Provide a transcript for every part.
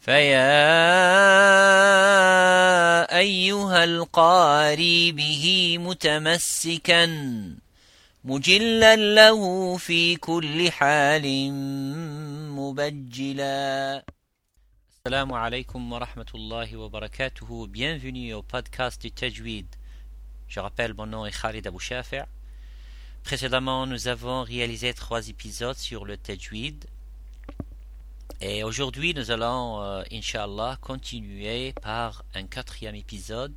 فيا أيها القاري به متمسكا مجلا له في كل حال مبجلا السلام عليكم ورحمة الله وبركاته Bienvenue au podcast du Tajwid. Je rappelle, mon nom est Khalid Abou Shafi'. Précédemment, nous avons réalisé trois épisodes sur le Tajwid. Et aujourd'hui, nous allons, euh, Inch'Allah, continuer par un quatrième épisode.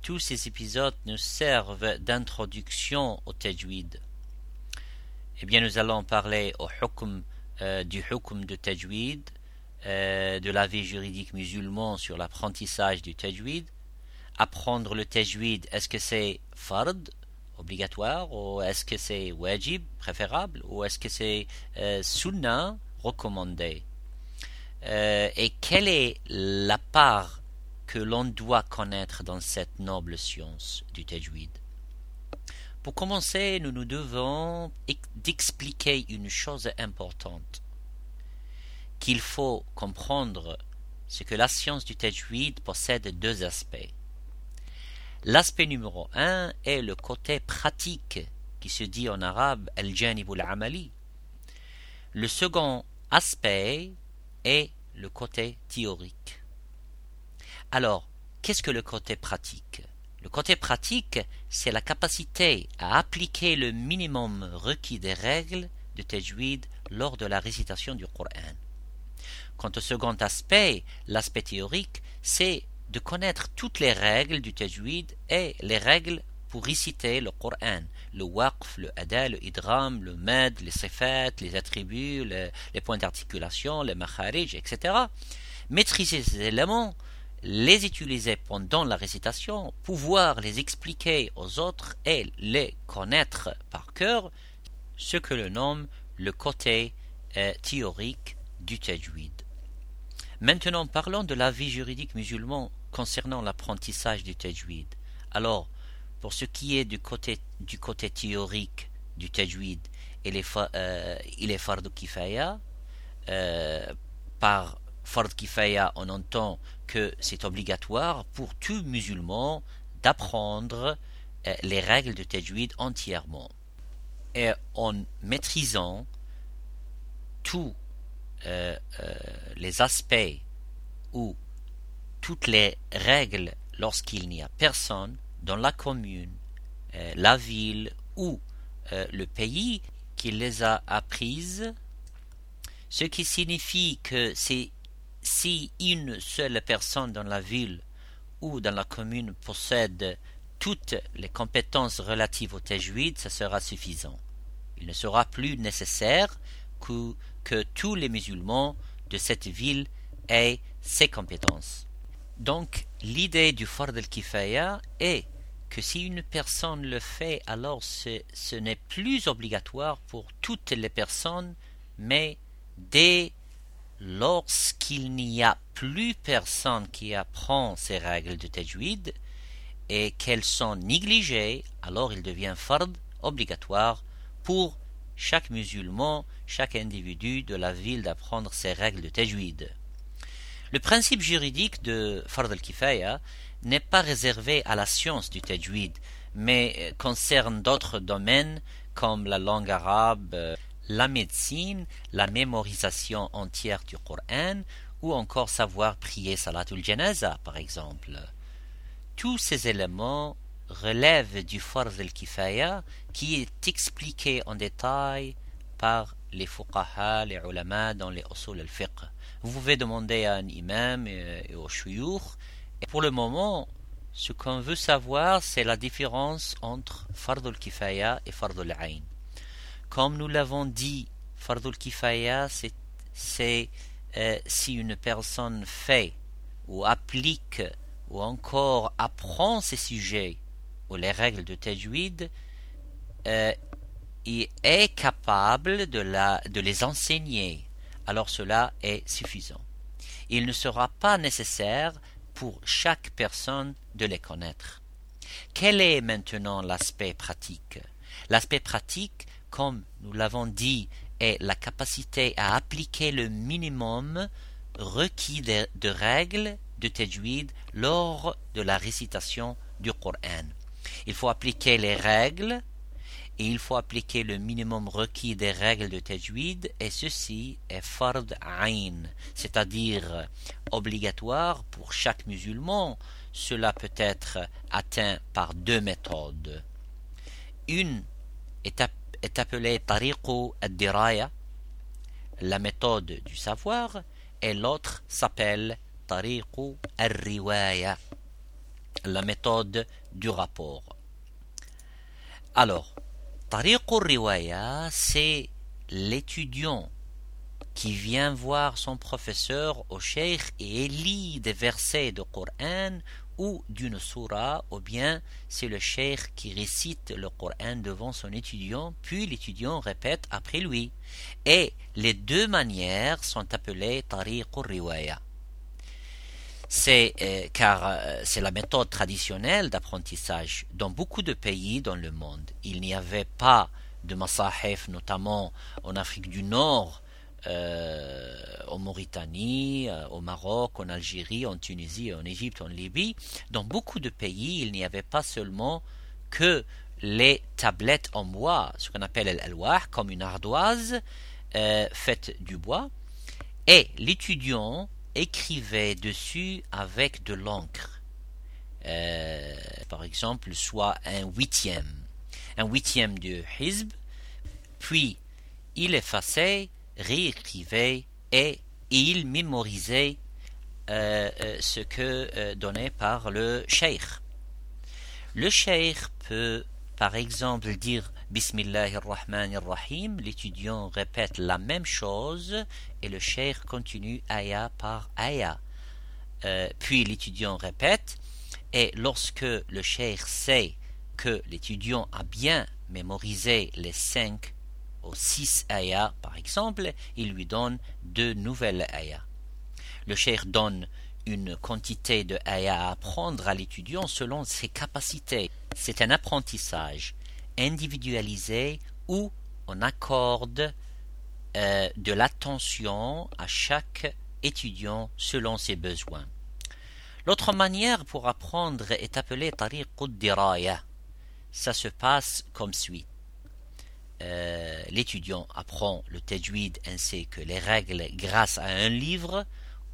Tous ces épisodes nous servent d'introduction au Tajwid. Eh bien, nous allons parler au hukm, euh, du hukm de Tajwid, euh, de l'avis juridique musulman sur l'apprentissage du Tajwid. Apprendre le Tajwid, est-ce que c'est fard obligatoire ou est-ce que c'est wajib préférable ou est-ce que c'est euh, sunnah recommandé. Euh, et quelle est la part que l'on doit connaître dans cette noble science du tajwid? Pour commencer nous nous devons d'expliquer une chose importante. Qu'il faut comprendre ce que la science du tajwid possède deux aspects. L'aspect numéro un est le côté pratique, qui se dit en arabe al-janib al-amali. Le second aspect est le côté théorique. Alors, qu'est-ce que le côté pratique? Le côté pratique, c'est la capacité à appliquer le minimum requis des règles de tajwid lors de la récitation du Coran. Quant au second aspect, l'aspect théorique, c'est de connaître toutes les règles du tajwid et les règles pour réciter le Coran, le waqf, le ada, le idram, le med, les sifat, les attributs, les, points d'articulation, les makharij, etc. Maîtriser ces éléments, les utiliser pendant la récitation, pouvoir les expliquer aux autres et les connaître par cœur, ce que l'on nomme le côté euh, théorique du tajwid. Maintenant, parlons de la vie juridique musulman concernant l'apprentissage du tajwid. Alors, pour ce qui est du côté, du côté théorique du tajwid, il est, euh, il est fard kifaya. Euh, par fard kifaya, on entend que c'est obligatoire pour tout musulman d'apprendre euh, les règles de tajwid entièrement. Et en maîtrisant tous les aspects ou toutes les règles lorsqu'il n'y a personne dans la commune, euh, la ville ou euh, le pays qui les a apprises, ce qui signifie que si une seule personne dans la ville ou dans la commune possède toutes les compétences relatives au tajwid, ça sera suffisant. Il ne sera plus nécessaire que, tous les musulmans de cette ville aient ces compétences. Donc, l'idée du fard al-kifaya est que si une personne le fait, alors ce, n'est plus obligatoire pour toutes les personnes, mais dès lorsqu'il n'y a plus personne qui apprend ces règles de tajwid et qu'elles sont négligées, alors il devient fard obligatoire pour chaque musulman, chaque individu de la ville d'apprendre ces règles de tajwid. Le principe juridique de Fard al-Kifaya n'est pas réservé à la science du tajwid, mais concerne d'autres domaines comme la langue arabe, la médecine, la mémorisation entière du Coran ou encore savoir prier Salatul Janaza par exemple. Tous ces éléments relèvent du Fard al-Kifaya qui est expliqué en détail par les fuqaha, les ulama dans les usul al-fiqh. Vous pouvez demander à un imam et, au shuyukh. Pour le moment, ce qu'on veut savoir, c'est la différence entre fardul kifaya et fardul ayn. Comme nous l'avons dit, fardul kifaya, c'est euh, si une personne fait ou applique ou encore apprend ces sujets ou les règles de tajwid, euh, et est capable de les enseigner alors cela est suffisant. Il ne sera pas nécessaire pour chaque personne de les connaître. Quel est maintenant l'aspect pratique? L'aspect pratique, comme nous l'avons dit, est la capacité à appliquer le minimum requis de, règles de tajwid lors de la récitation du Coran. Il faut appliquer les règles et il faut appliquer le minimum requis des règles de tajwid et ceci est fard ain, c'est-à-dire obligatoire pour chaque musulman. Cela peut être atteint par deux méthodes. Une est, appelée tariqu ad-diraya, la méthode du savoir, et l'autre s'appelle tariqu al-riwaya, la méthode du rapport. Alors, Tariq riwaya c'est l'étudiant qui vient voir son professeur au cheikh et lit des versets de Coran ou d'une surah, ou bien c'est le cheikh qui récite le Coran devant son étudiant, puis l'étudiant répète après lui. Et les deux manières sont appelées tariq riwaya c'est euh, car euh, c'est la méthode traditionnelle d'apprentissage dans beaucoup de pays dans le monde. Il n'y avait pas de masahif, notamment en Afrique du Nord, euh, en Mauritanie, au Maroc, en Algérie, en Tunisie, en Égypte, en Libye. Dans beaucoup de pays, il n'y avait pas seulement que les tablettes en bois, ce qu'on appelle l'alwah, comme une ardoise faite du bois, et l'étudiant écrivait dessus avec de l'encre. Euh, par exemple, soit un huitième, un huitième de Hizb, puis il effaçait, réécrivait et il mémorisait euh, euh, ce que donnait par le cheikh. Le cheikh peut par exemple dire Bismillahirrahmanirrahim, l'étudiant répète la même chose et le cheikh continue aya par aya. Euh, puis l'étudiant répète et lorsque le cheikh sait que l'étudiant a bien mémorisé les cinq ou six ayats par exemple, il lui donne deux nouvelles ayats. Le cheikh donne une quantité de ayats à apprendre à l'étudiant selon ses capacités. C'est un apprentissage individualisé où on accorde euh, de l'attention à chaque étudiant selon ses besoins. L'autre manière pour apprendre est appelée tariq diraya. Ça se passe comme suit. Euh, l'étudiant apprend le tajwid ainsi que les règles grâce à un livre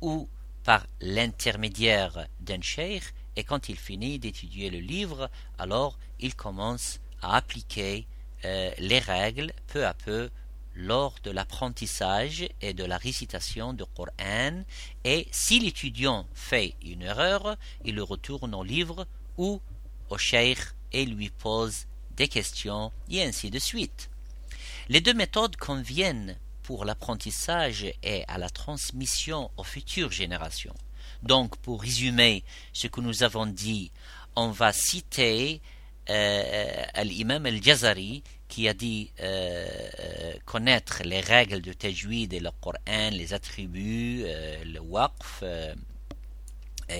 ou par l'intermédiaire d'un cheikh et quand il finit d'étudier le livre, alors il commence à appliquer euh, les règles peu à peu lors de l'apprentissage et de la récitation du Coran et si l'étudiant fait une erreur, il le retourne au livre ou au cheikh et lui pose des questions et ainsi de suite. Les deux méthodes conviennent pour l'apprentissage et à la transmission aux futures générations. Donc, pour résumer ce que nous avons dit, on va citer euh, l'imam al-Jazari qui a dit euh, euh, connaître les règles de tajwid et le Coran, les attributs, le waqf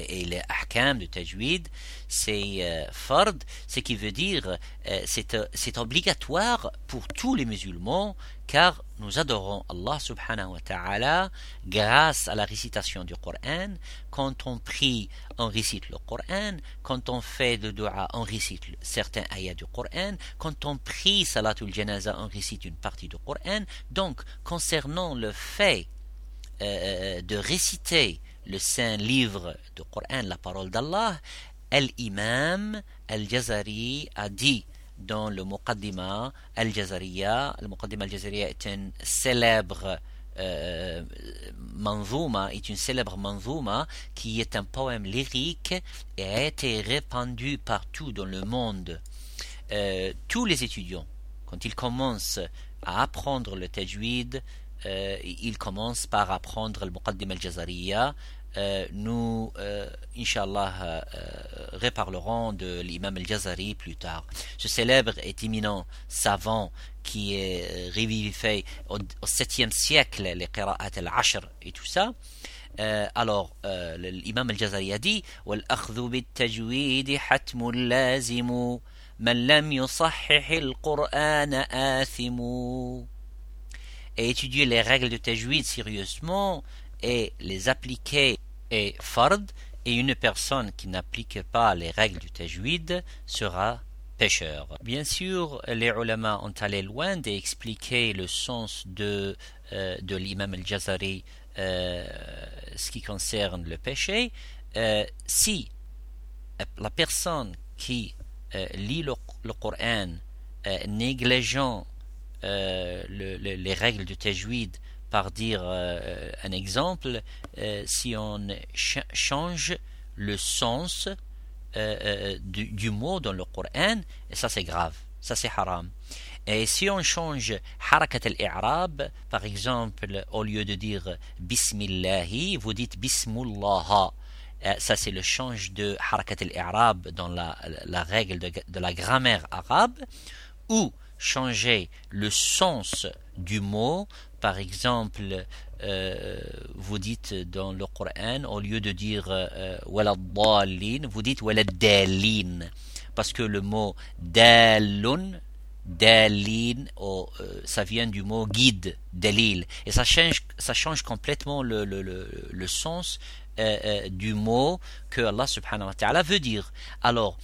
et, les ahkam de tajwid, c'est fard, ce qui veut dire c'est obligatoire pour tous les musulmans car nous adorons Allah subhanahu wa ta'ala grâce à la récitation du Coran. Quand on prie, on récite le Coran. Quand on fait le dua, on récite certains ayats du Coran. Quand on prie salatul janaza, on récite une partie du Coran. Donc, concernant le fait euh, de réciter le saint livre du Coran, la parole d'Allah, l'imam al-Jazari a dit dans le Muqaddima al-Jazariya. Le Muqaddima al-Jazariya est un célèbre euh, est une célèbre qui est un poème lyrique et a été répandu partout dans le monde. Euh, tous les étudiants, quand ils commencent à apprendre le tajwid, euh, ils commencent par apprendre le Muqaddim al-Jazariya euh, nous, euh, Inch'Allah, euh, euh, reparlerons de l'imam al-Jazari plus tard. Ce célèbre et éminent savant qui est revivifié au, 7e siècle, les qira'at al-ashr et tout ça, euh, alors, euh, l'imam al-Jazari a dit وَالْأَخْذُ بِالتَّجْوِيدِ حَتْمٌ لَازِمُ مَنْ لَمْ يُصَحِّحِ الْقُرْآنَ آثِمُ et étudier les règles de tajwid sérieusement et les appliquer est fard et une personne qui n'applique pas les règles du tajwid sera pécheur. Bien sûr, les ulama ont allé loin d'expliquer le sens de, euh, de l'imam al-Jazari euh, ce qui concerne le péché. Euh, si la personne qui lit le, le Coran négligeant les règles du tajwid par dire euh, un exemple, euh, si on change le sens euh, du, mot dans le Coran, ça c'est grave, ça c'est haram. Et si on change harakat al-i'rab, par exemple, au lieu de dire bismillahi, vous dites bismullah. Ça, c'est le change de harakat al-i'rab dans la, règle de, de, la grammaire arabe, ou changer le sens du mot par exemple, euh, vous dites dans le Coran, au lieu de dire euh, vous dites waladalin. Parce que le mot dalun, dalin, oh, euh, ça vient du mot guide, dalil. Et ça change, ça change complètement le, le, le, le sens euh, du mot que Allah subhanahu wa ta'ala veut dire. Alors,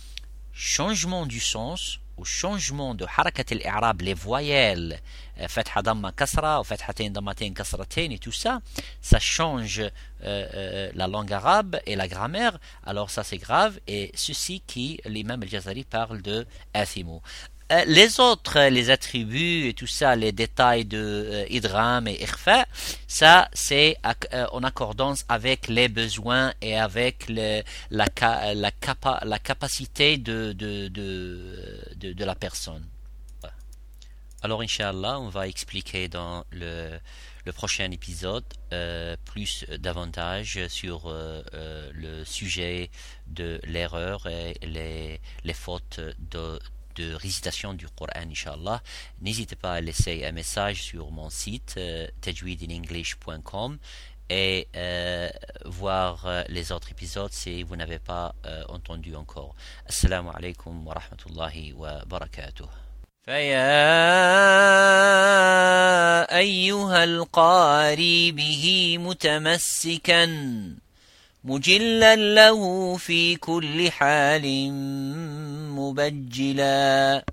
changement du sens, au changement de harakat al-i'rab, les voyelles, fatha damma kasra, fathatain dammatain kasratain et tout ça, ça change euh, euh, la langue arabe et la grammaire, alors ça c'est grave, et ceci qui l'imam al-Jazari parle de athimu. Euh, les autres, les attributs et tout ça, les détails de euh, idram et irfa, ça c'est euh, en accordance avec les besoins et avec le, la, la, la capacité de, de, la personne. Alors, Inch'Allah, on va expliquer dans le, prochain épisode plus davantage sur le sujet de l'erreur et les, les fautes de de récitation du Coran, Inch'Allah. N'hésitez pas à laisser un message sur mon site euh, tajwidinenglish.com et euh, voir euh, les autres épisodes si vous n'avez pas euh, entendu encore. Assalamu alaikum wa rahmatullahi wa barakatuh. فيا أيها القاري به متمسكا مجلا له في كل حال مبجلا